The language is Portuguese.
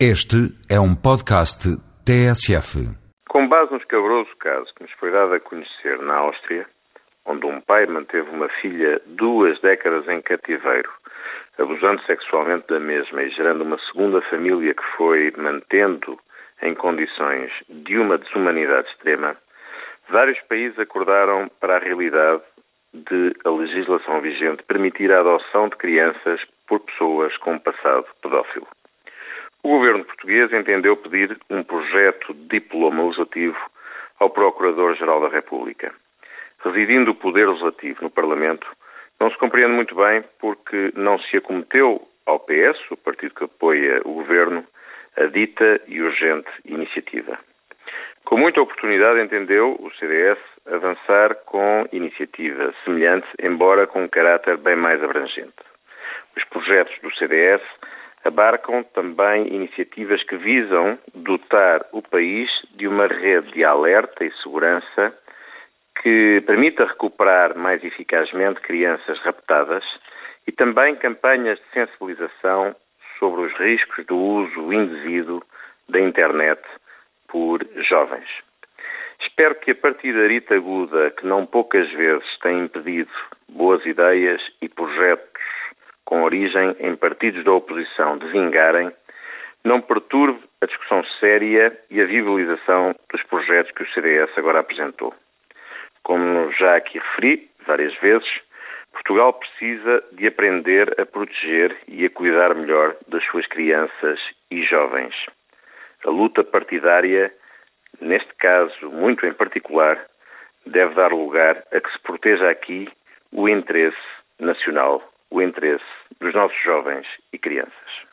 Este é um podcast TSF. Com base no escabroso caso que nos foi dado a conhecer na Áustria, onde um pai manteve uma filha duas décadas em cativeiro, abusando sexualmente da mesma e gerando uma segunda família que foi mantendo em condições de uma desumanidade extrema, vários países acordaram para a realidade de a legislação vigente permitir a adoção de crianças por pessoas com passado pedófilo. O governo português entendeu pedir um projeto de diploma legislativo ao Procurador-Geral da República. Residindo o Poder Legislativo no Parlamento, não se compreende muito bem porque não se acometeu ao PS, o partido que apoia o governo, a dita e urgente iniciativa. Com muita oportunidade entendeu o CDS avançar com iniciativa semelhante, embora com um caráter bem mais abrangente. Os projetos do CDS abarcam também iniciativas que visam dotar o país de uma rede de alerta e segurança que permita recuperar mais eficazmente crianças raptadas e também campanhas de sensibilização sobre os riscos do uso indevido da internet por jovens. Espero que a partir da rita aguda, que não poucas vezes tem impedido boas ideias e projetos origem em partidos da oposição de vingarem, não perturbe a discussão séria e a viabilização dos projetos que o CDS agora apresentou. Como já aqui referi várias vezes, Portugal precisa de aprender a proteger e a cuidar melhor das suas crianças e jovens. A luta partidária, neste caso muito em particular, deve dar lugar a que se proteja aqui o interesse nacional o interesse dos nossos jovens e crianças.